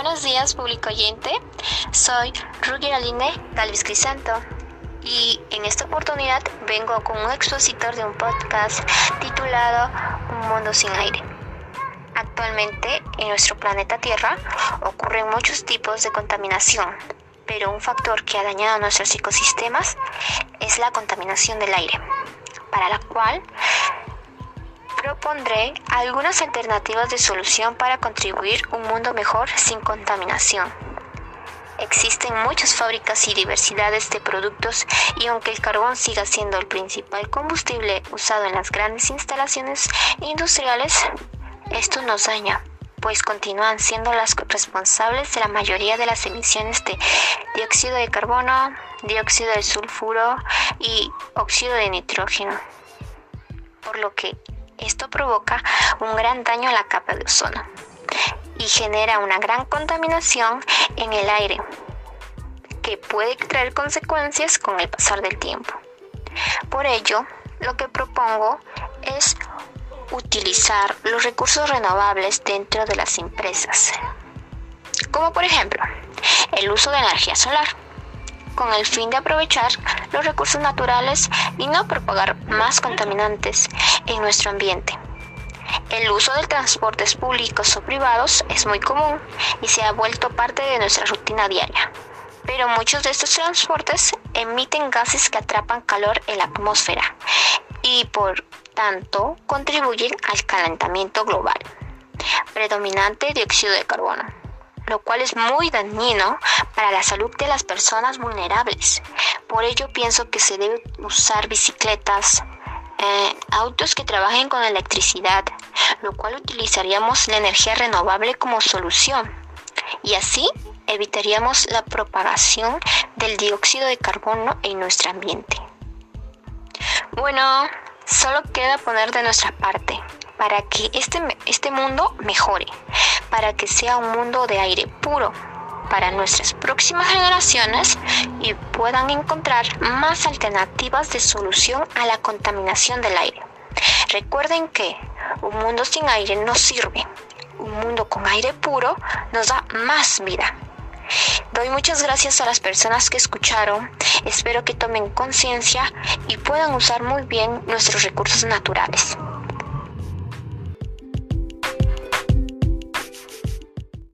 Buenos días, público oyente. Soy Rugi Aline Galvis Crisanto y en esta oportunidad vengo con un expositor de un podcast titulado Un mundo sin aire. Actualmente en nuestro planeta Tierra ocurren muchos tipos de contaminación, pero un factor que ha dañado nuestros ecosistemas es la contaminación del aire, para la cual propondré algunas alternativas de solución para contribuir un mundo mejor sin contaminación. Existen muchas fábricas y diversidades de productos y aunque el carbón siga siendo el principal combustible usado en las grandes instalaciones industriales, esto nos daña, pues continúan siendo las responsables de la mayoría de las emisiones de dióxido de carbono, dióxido de sulfuro y óxido de nitrógeno. Por lo que esto provoca un gran daño a la capa de ozono y genera una gran contaminación en el aire que puede traer consecuencias con el pasar del tiempo. Por ello, lo que propongo es utilizar los recursos renovables dentro de las empresas, como por ejemplo el uso de energía solar con el fin de aprovechar los recursos naturales y no propagar más contaminantes en nuestro ambiente. El uso de transportes públicos o privados es muy común y se ha vuelto parte de nuestra rutina diaria. Pero muchos de estos transportes emiten gases que atrapan calor en la atmósfera y por tanto contribuyen al calentamiento global. Predominante dióxido de carbono lo cual es muy dañino para la salud de las personas vulnerables. Por ello pienso que se debe usar bicicletas, eh, autos que trabajen con electricidad, lo cual utilizaríamos la energía renovable como solución. Y así evitaríamos la propagación del dióxido de carbono en nuestro ambiente. Bueno, solo queda poner de nuestra parte para que este, este mundo mejore para que sea un mundo de aire puro para nuestras próximas generaciones y puedan encontrar más alternativas de solución a la contaminación del aire. Recuerden que un mundo sin aire no sirve. Un mundo con aire puro nos da más vida. Doy muchas gracias a las personas que escucharon. Espero que tomen conciencia y puedan usar muy bien nuestros recursos naturales.